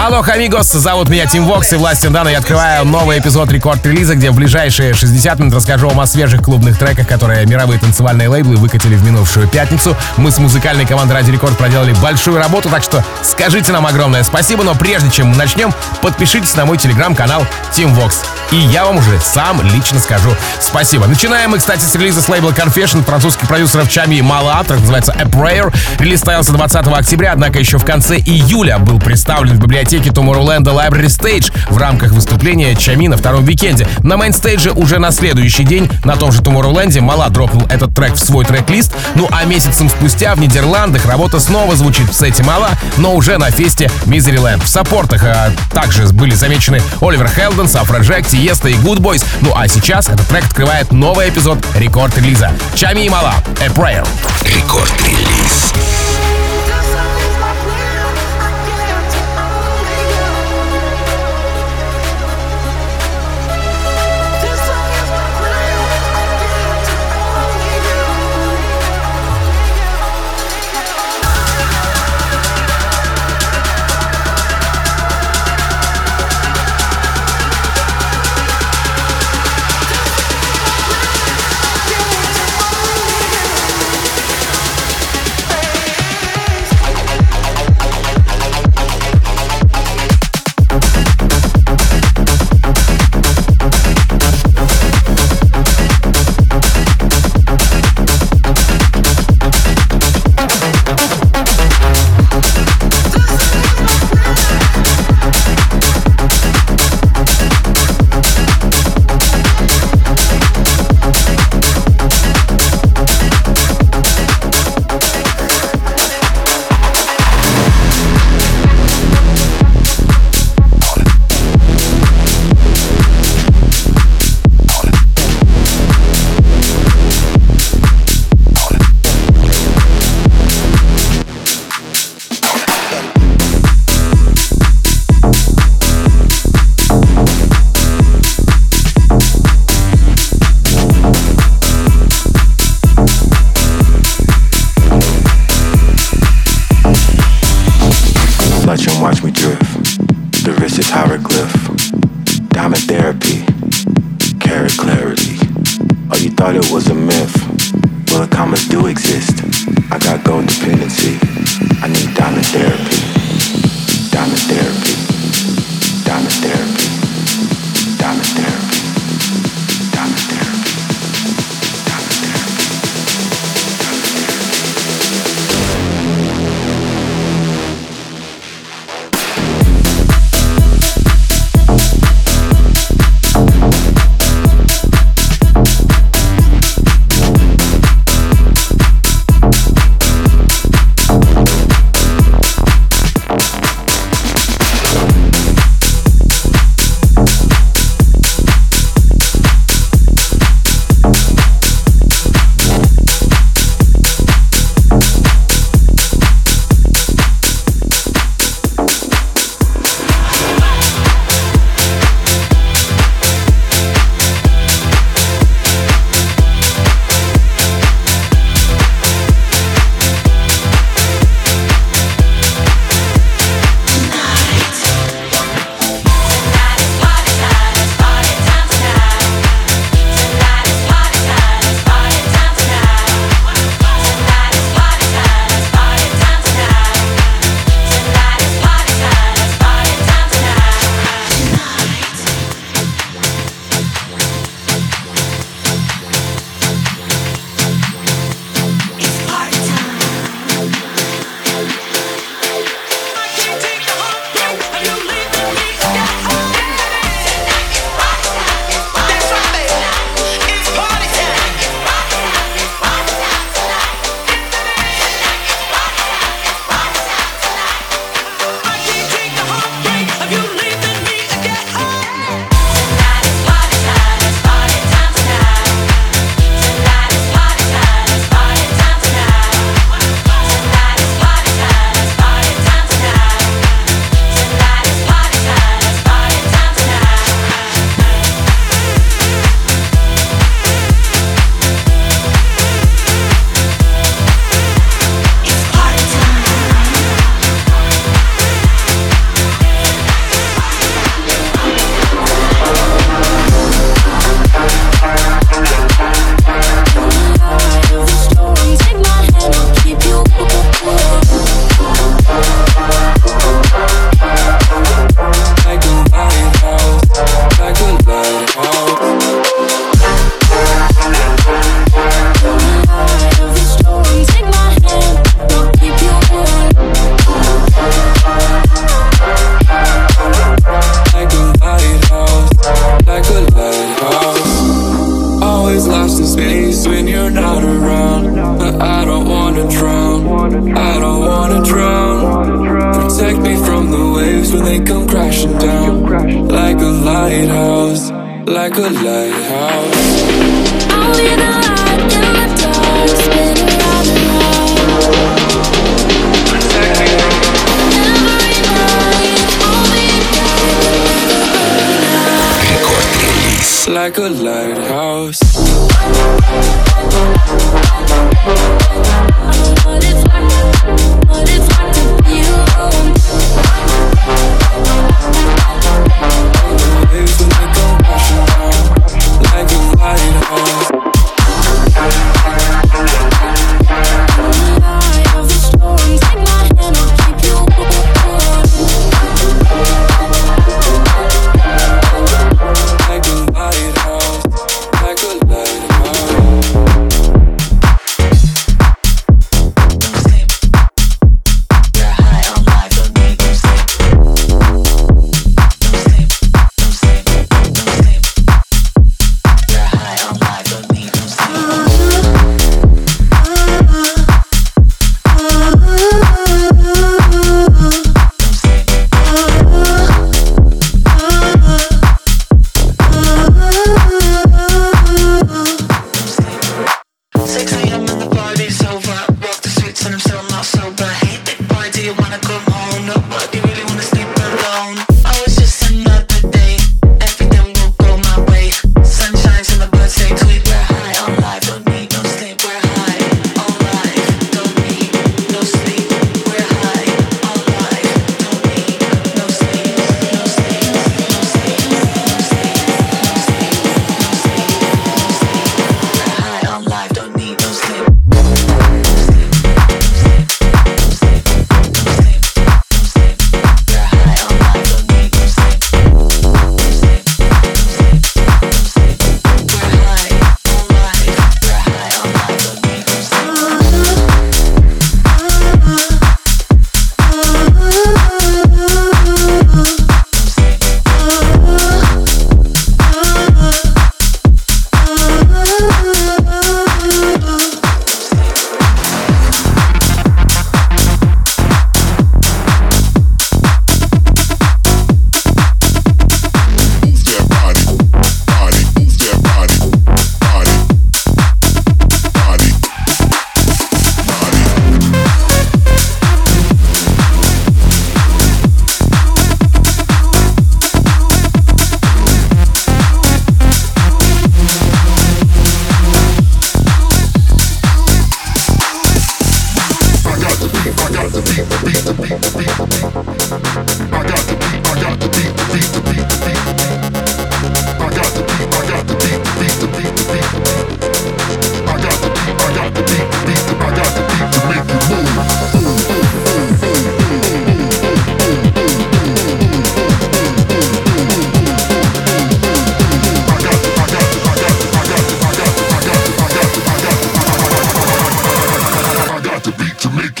Hola, amigos, зовут меня Tim Vox и Властен Дана. Я открываю новый эпизод рекорд-релиза, где в ближайшие 60 минут расскажу вам о свежих клубных треках, которые мировые танцевальные лейблы выкатили в минувшую пятницу. Мы с музыкальной командой Радио Рекорд проделали большую работу, так что скажите нам огромное спасибо, но прежде чем мы начнем, подпишитесь на мой телеграм-канал Tim Vox. И я вам уже сам лично скажу спасибо. Начинаем мы, кстати, с релиза с лейбла Confession французских продюсеров Tchami и Malaa, трек называется A Prayer. Релиз состоялся 20 октября, однако еще в конце июля был представлен в библиотеке библиотеки Tomorrowland Library Stage в рамках выступления Tchami на втором викенде. На мейнстейдже уже на следующий день на том же Tomorrowland Malaa дропнул этот трек в свой трек-лист. Ну а месяцем спустя в Нидерландах работа снова звучит в сете Malaa, но уже на фесте Miseryland. В саппортах а, также были замечены Оливер Хелден, Сафра Джек, Тиеста и Good Boys. Ну а сейчас этот трек открывает новый эпизод рекорд-релиза. Чами и Мала, A Prayer. Рекорд-релиз. like a light.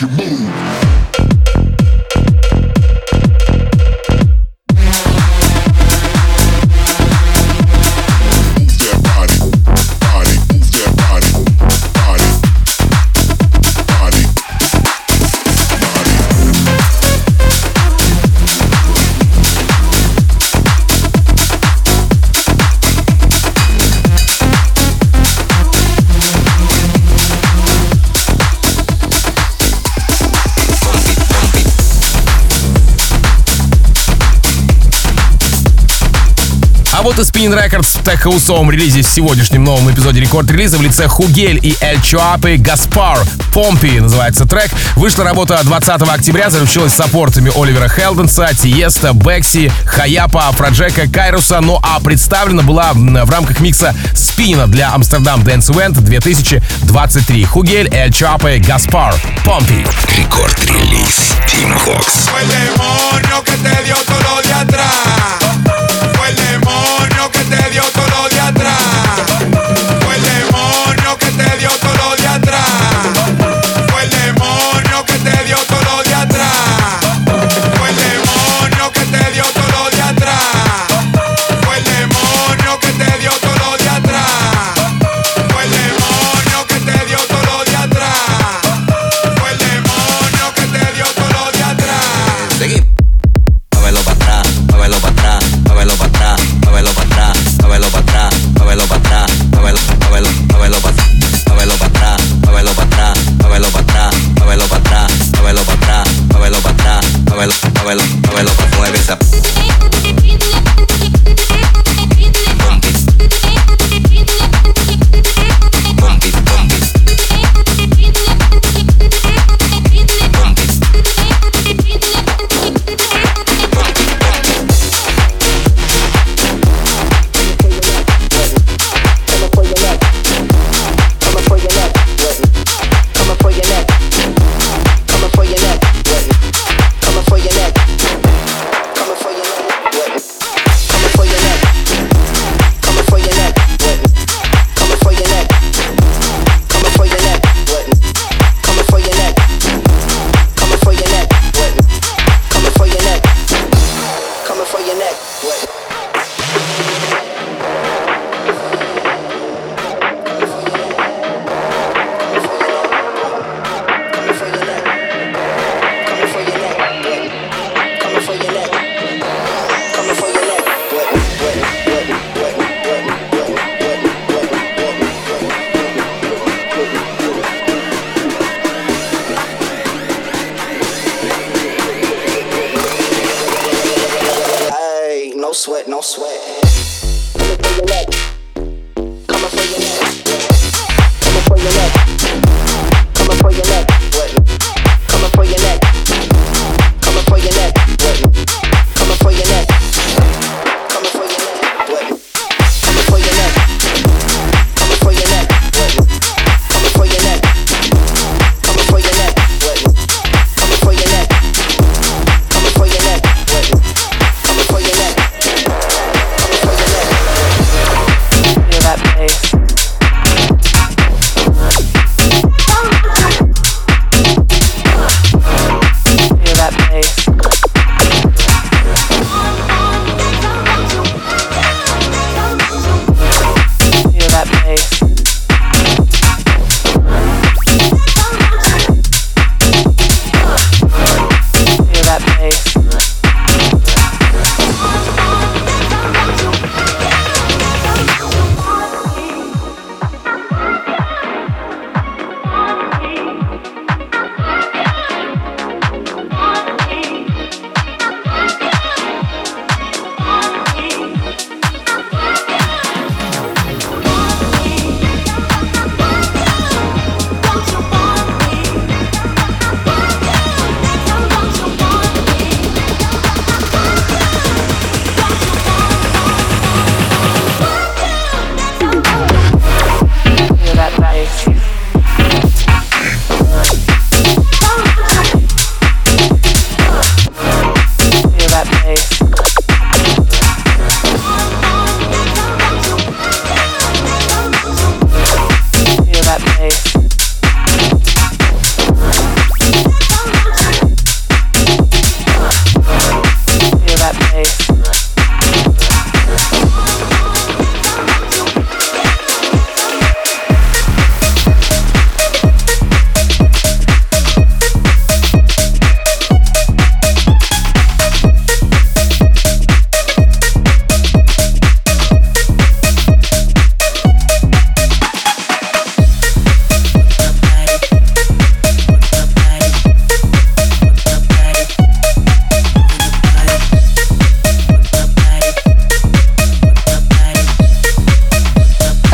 Make you move. А вот и Spinning Records в теххаусовом релизе в сегодняшнем новом эпизоде рекорд-релиза в лице Хугель и Эль Чуапы Гаспар. Помпи называется трек. Вышла работа 20 октября, заручилась саппортами Оливера Хелденса, Тиеста, Бекси, Хаяпа, Проджека, Кайруса. Ну а представлена была в рамках микса Спина для Амстердам Dance Event 2023. Хугель, Эль Чуапы, Гаспар. Помпи. Рекорд-релиз Team Vox. Fue el demonio que te dio todo lo de atrás.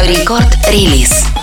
Рекорд релиз.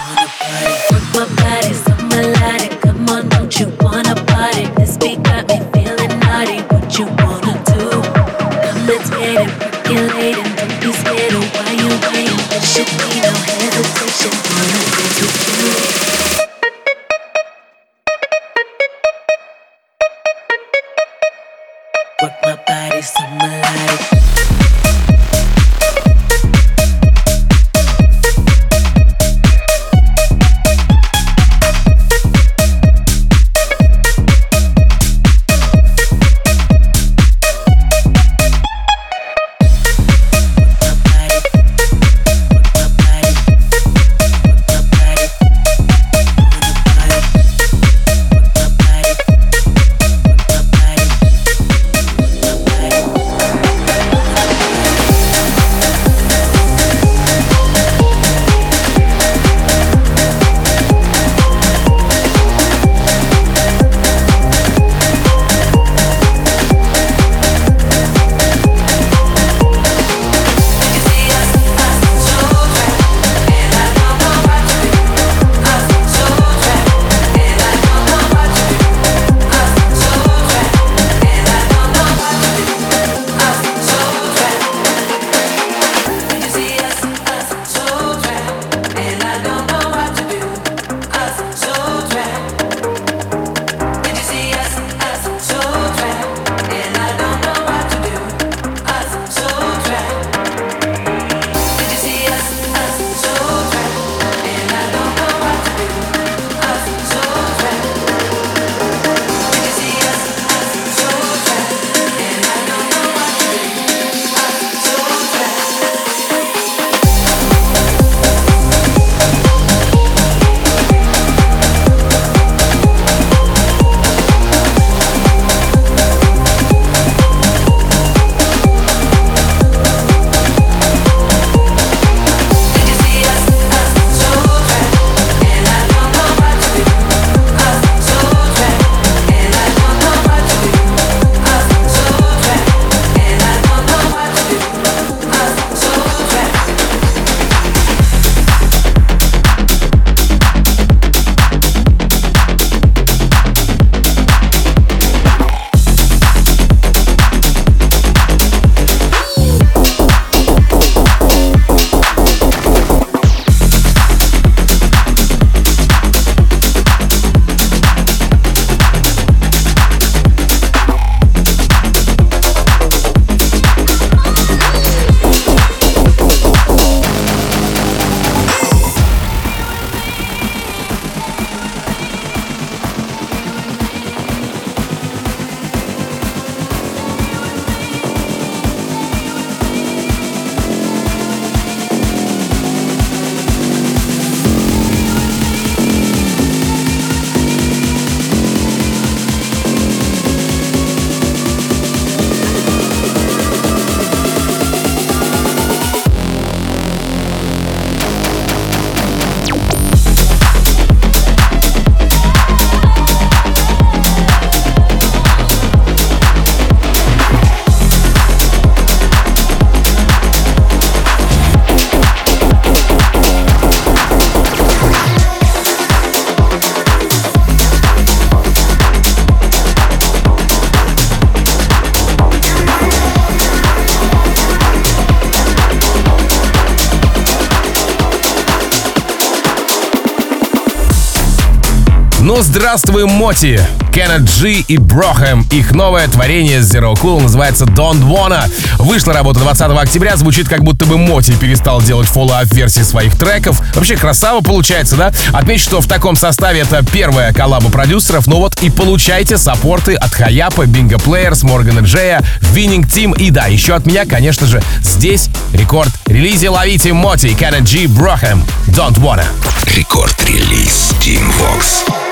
Ну, здравствуй, MOTi! Kenneth G и Брохем. Их новое творение Zero Cool называется Don't Wanna. Вышла работа 20 октября, звучит как будто бы MOTi перестал делать фоллоуап версии своих треков. Вообще красава получается, да? Отмечу, что в таком составе это первая коллаба продюсеров, ну вот и получайте саппорты от Хаяпа, Bingo Players, Моргана Джея, Winning Team и да, еще от меня, конечно же, здесь рекорд релизе ловите MOTi, Kenneth G, Брохем, Don't Wanna. Рекорд-релиз Team Vox.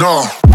No.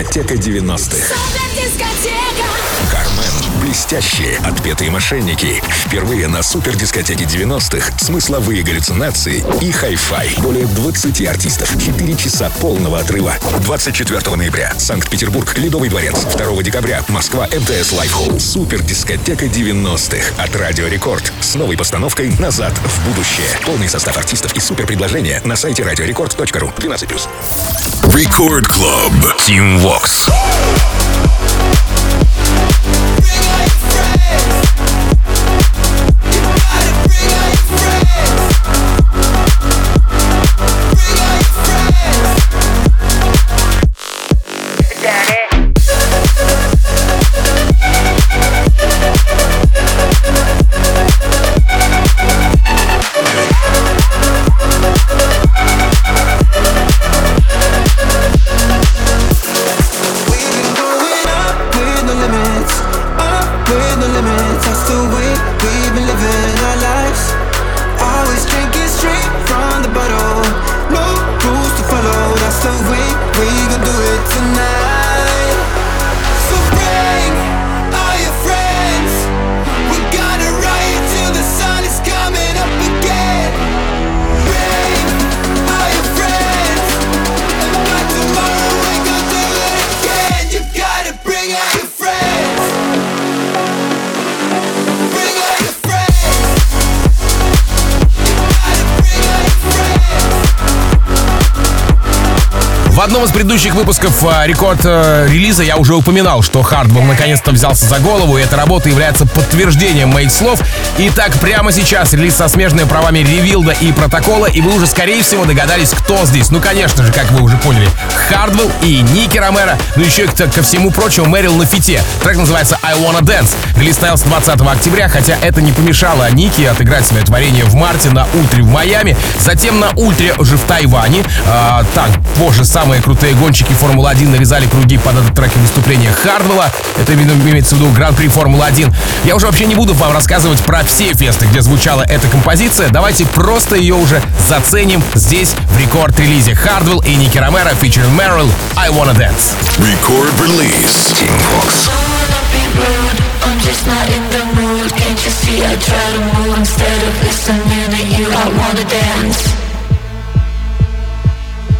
Дискотека 90-х. Кармен. Блестящие, отпетые мошенники. Впервые на супер дискотеке 90-х. Смысловые галлюцинации и хай-фай. Более 20 артистов. 4 часа полного отрыва. 24 ноября. Санкт-Петербург. Ледовый дворец. 2 декабря. Москва. МТС Live Холл. Супер дискотека 90-х. От Радио Рекорд. С новой постановкой «Назад в будущее». Полный состав артистов и супер предложения на сайте радиорекорд.ру. 12+. Record Club. Team Vox. tonight. В одном из предыдущих выпусков э, рекорд э, релиза я уже упоминал, что Hardwell наконец-то взялся за голову, и эта работа является подтверждением моих слов. Итак, прямо сейчас релиз со смежными правами Revealed а и Протокола, и вы уже, скорее всего, догадались, кто здесь. Ну, конечно же, как вы уже поняли, Hardwell и Nicky Romero, ну еще и ко, всему прочему Мэрил на фите. Трек называется I Wanna Dance. Релиз состоялся 20 октября, хотя это не помешало Ники отыграть свое творение в марте на Ультре в Майами, затем на Ультре уже в Тайване. А, так, позже самые крутые гонщики Формулы-1 нарезали круги под этот трек выступления Хардвелла. Это имеется в виду Гран-при Формулы-1. Я уже вообще не буду вам рассказывать про все фесты, где звучала эта композиция. Давайте просто ее уже заценим здесь, в рекорд-релизе. Хардвелл и Ники Ромеро, featuring Meryl, I Wanna Dance. Record release. Team Vox. I'm just not in the mood. Can't you see I try to move instead of listening to you? I wanna dance.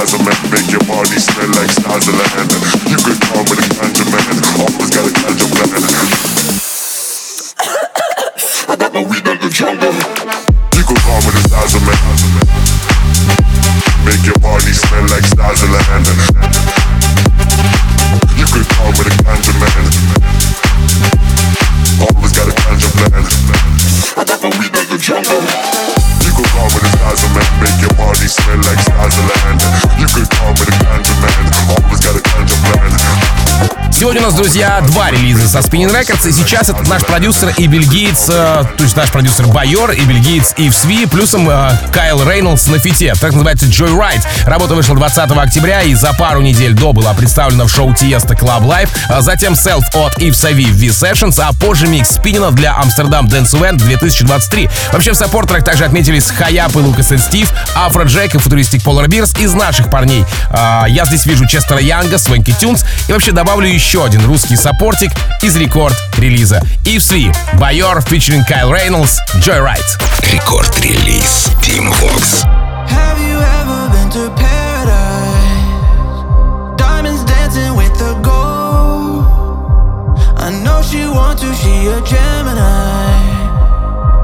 make your body smell like Swaziland. You could call me the ganja man, always got a ganja plan. I got my weed in the jungle. You could call me the Swaziland. Make your body smell like Swaziland. Сегодня у нас, друзья, два релиза со Spinning Records, и сейчас это наш продюсер и бельгиец, э, то есть наш продюсер Байор и бельгиец Ив Сви, плюсом э, Кайл Рейнольдс на фите. Так называется Joyride. Работа вышла 20 октября и за пару недель до была представлена в шоу Тиеста Club Live, а затем Self от Ив Сави в V-Sessions, а позже микс Спиннина для Амстердам Dance Event 2023. Вообще в саппортерах также отметились Хаяп и Лукас и Стив, Афро Джек и футуристик Polar Bears из наших парней. А, я здесь вижу Честера Янга, Swanky Tunes и вообще добавлю еще один русский саппортик из рекорд-релиза. Ив Сви, Байор, featuring Кайл Рейнольдс, Joyride. Рекорд-релиз Team Vox. Have you ever been to paradise? Diamonds dancing with the gold. I know she wants to, she a Gemini.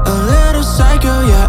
A little psycho, yeah,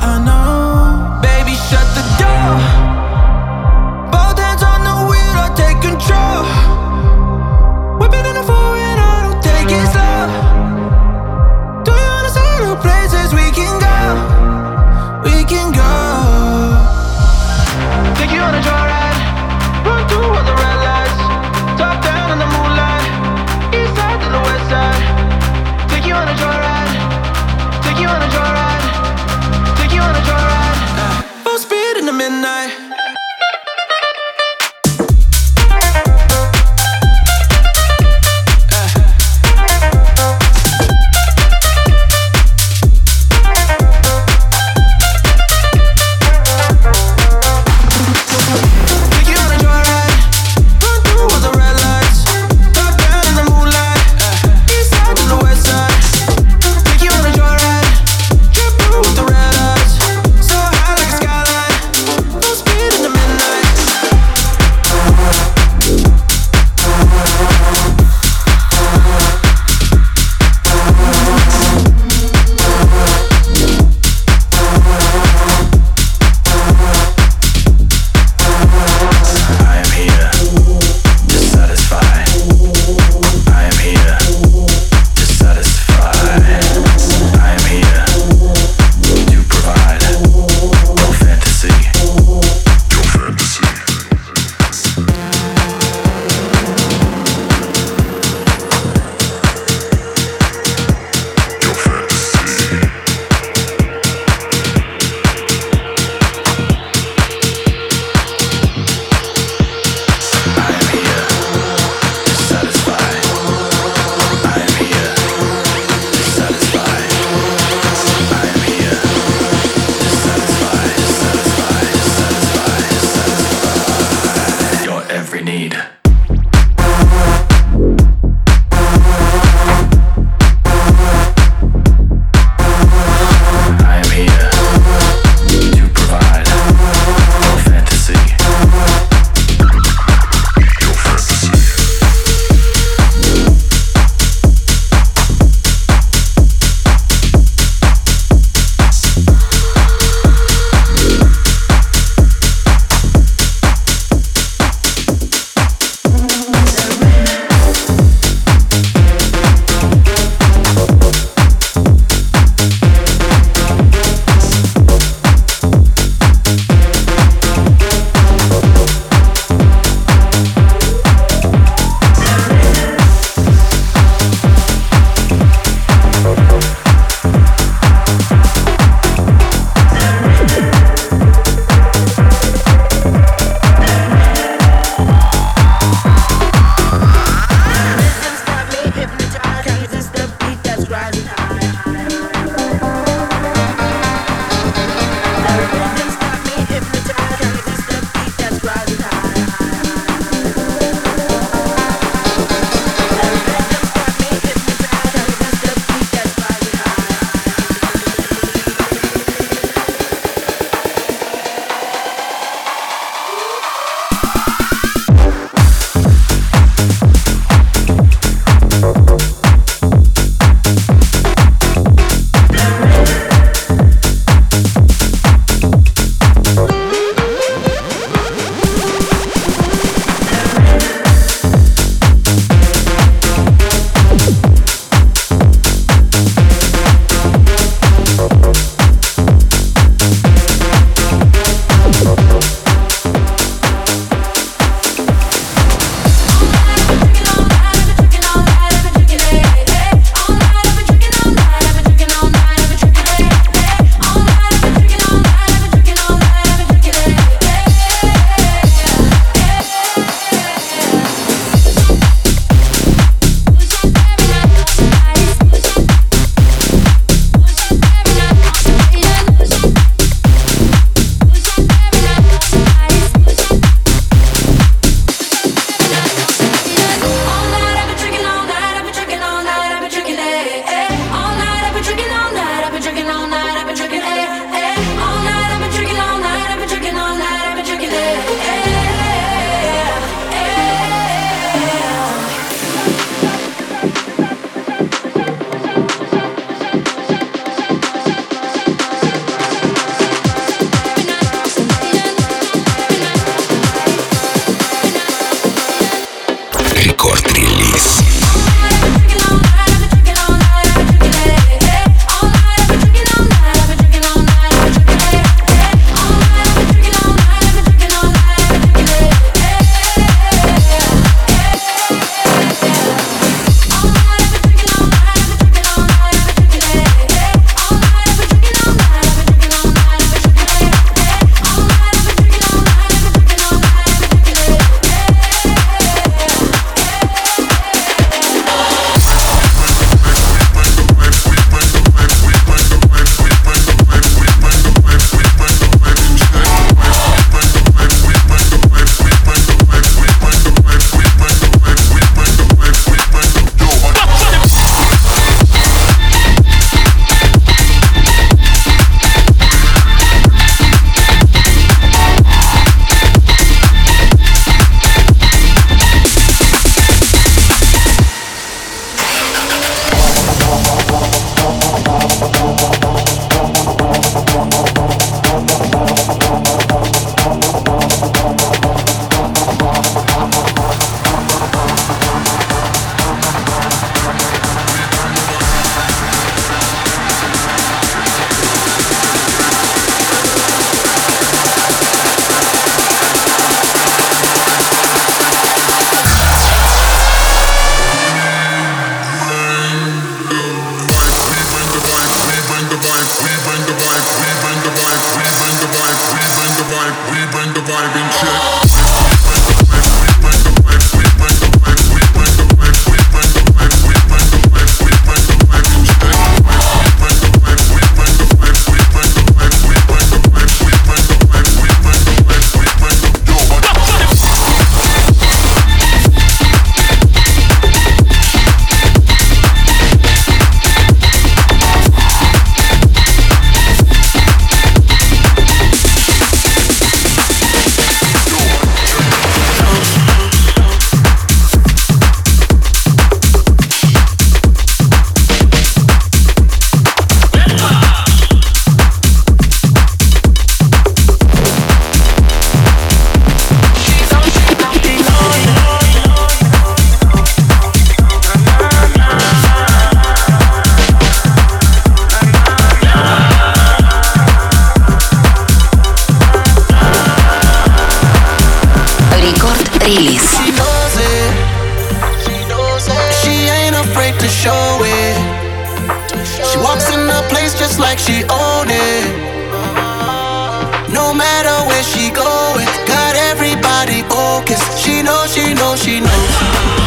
Where she going, got everybody focused. She knows, she knows, she knows.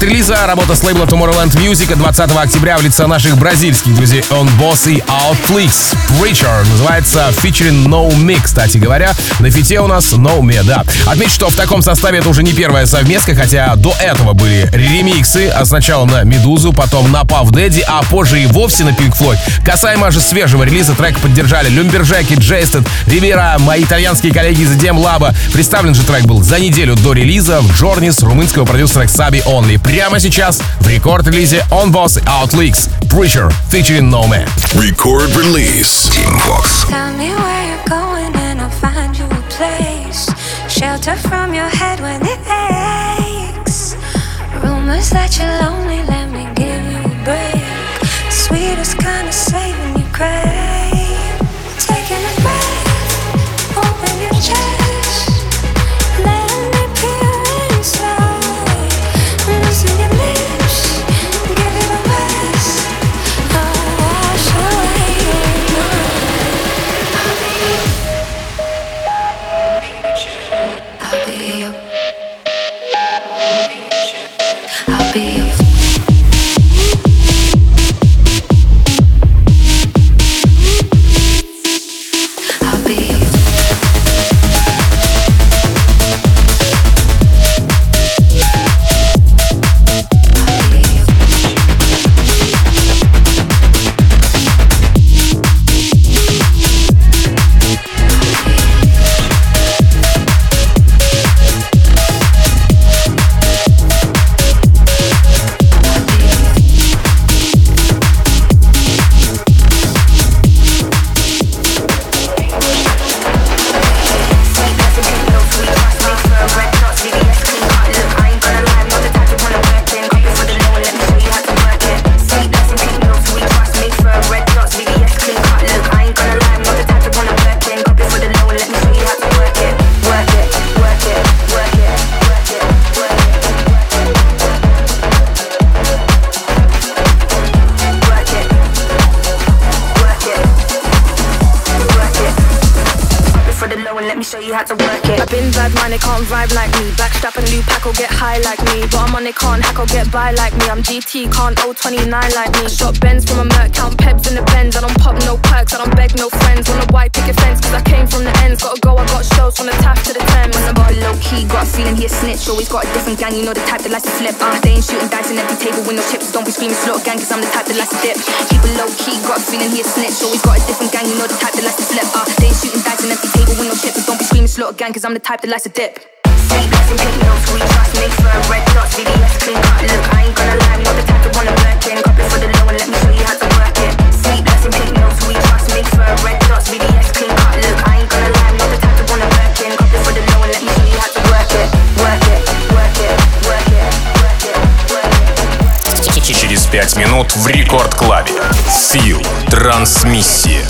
Продолжение рекорд-релиза работа с лейбла Tomorrowland Music от 20 октября в лице наших бразильских друзей On Boss и Outflix. Preacher называется featuring No Me, кстати говоря. На фите у нас No Me, да. Отмечу, что в таком составе это уже не первая совместка, хотя до этого были ремиксы, а сначала на Медузу, потом на Puff Daddy, а позже и вовсе на Pink Floyd. Касаемо же свежего релиза трек поддержали Люмберджеки, Джейстед, Ривера, мои итальянские коллеги из Dem Lab. Представлен же трек был за неделю до релиза в Джорнис румынского продюсера Xabi Only. Прямо сейчас в рекорд-релизе On Boss и Outleaks Preacher featuring No Man. Record release. Team Vox. Tell me where you're going and I'll find you a place. Shelter from your head when it aches. Rumors that you're lonely, let me step. Keep it low key, got a feeling he a snitch. Always got a different gang, you know the type that likes to flip. Uh, they ain't shooting dice on every table with no chips. Don't be screaming slaughter gang, cause I'm the type that likes to dip. в рекорд-клабе. Фил. Трансмиссия.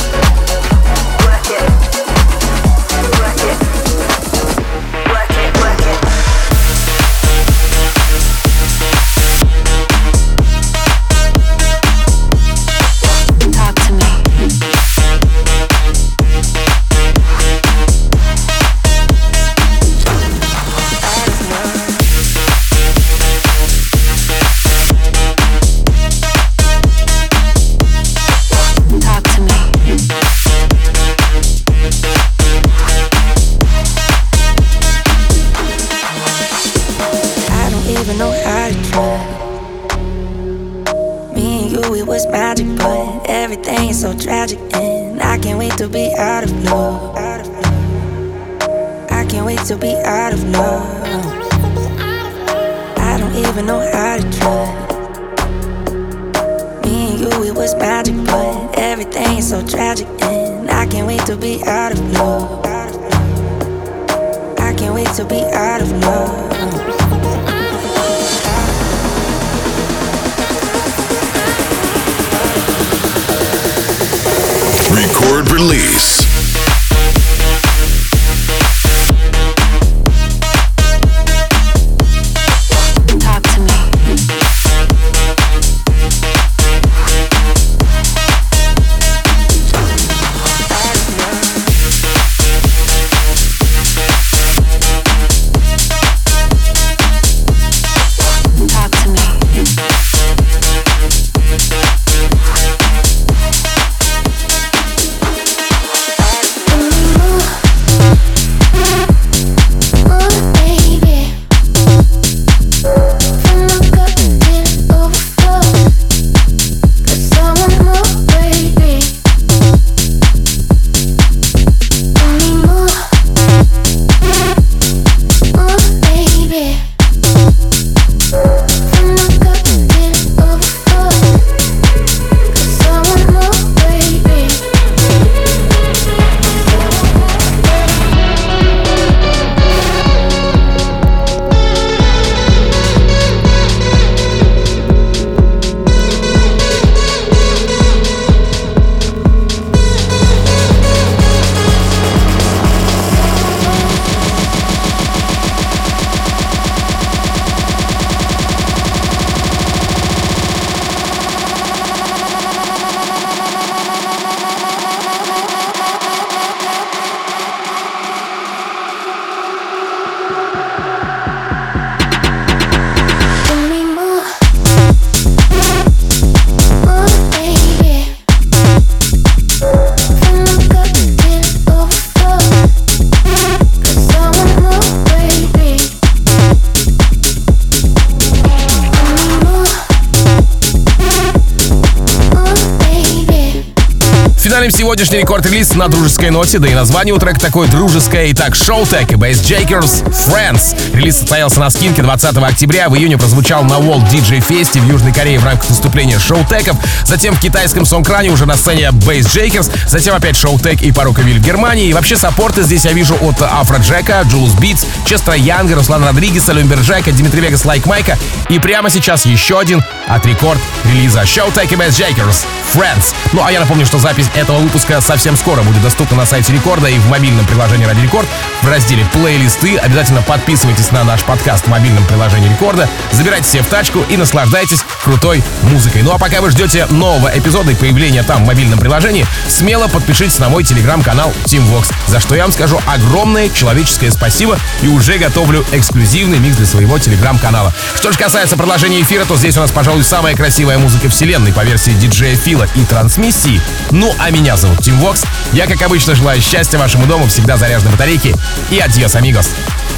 Сегодняшний рекорд-релиз на дружеской ноте, да и название у трека такое дружеское. Итак, Showtek и Bass Jakers Friends. Релиз состоялся на скинке 20 октября, в июне прозвучал на World DJ Fest в Южной Корее в рамках выступления Showtek ов, затем в китайском сонкране уже на сцене Bassjackers, затем опять Showtek и Parookaville в Германии. И вообще саппорты здесь я вижу от Афро Джека, Джулс Битс, Честра Янга, Руслана Родригеса, Люмберджека, Дмитрия Вегас, Лайк Майка. И прямо сейчас еще один от рекорд релиза Showtek и Bass Jakers Friends. Ну, а я напомню, что запись этого выпуска совсем скоро будет доступна на сайте Рекорда и в мобильном приложении Ради Рекорд в разделе «Плейлисты». Обязательно подписывайтесь на наш подкаст в мобильном приложении Рекорда, забирайте себе в тачку и наслаждайтесь крутой музыкой. Ну, а пока вы ждете нового эпизода и появления там в мобильном приложении, смело подпишитесь на мой телеграм-канал TeamVox, за что я вам скажу огромное человеческое спасибо и уже готовлю эксклюзивный микс для своего телеграм-канала. Что же касается продолжения эфира, то здесь у нас, пожалуй, самая красивая музыка вселенной по версии диджея Фила и Транс этот Смиси. Ну а меня зовут Tim Vox. Я, как обычно, желаю счастья вашему дому, всегда заряженной батарейки. И adiós, amigos.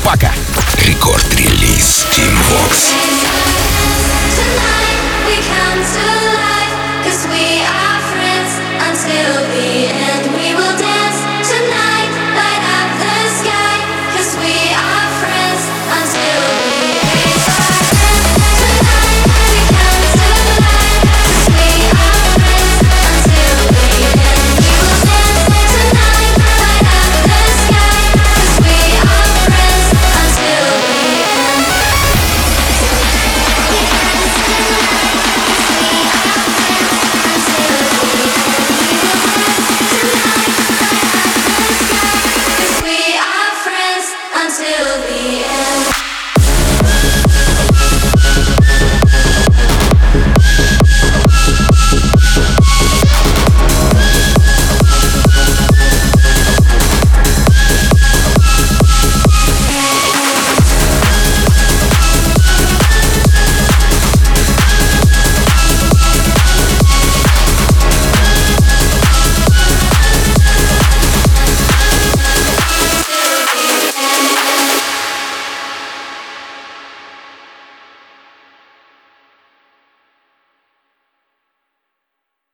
Пока. Рекорд-релиз Tim Vox. Tonight we can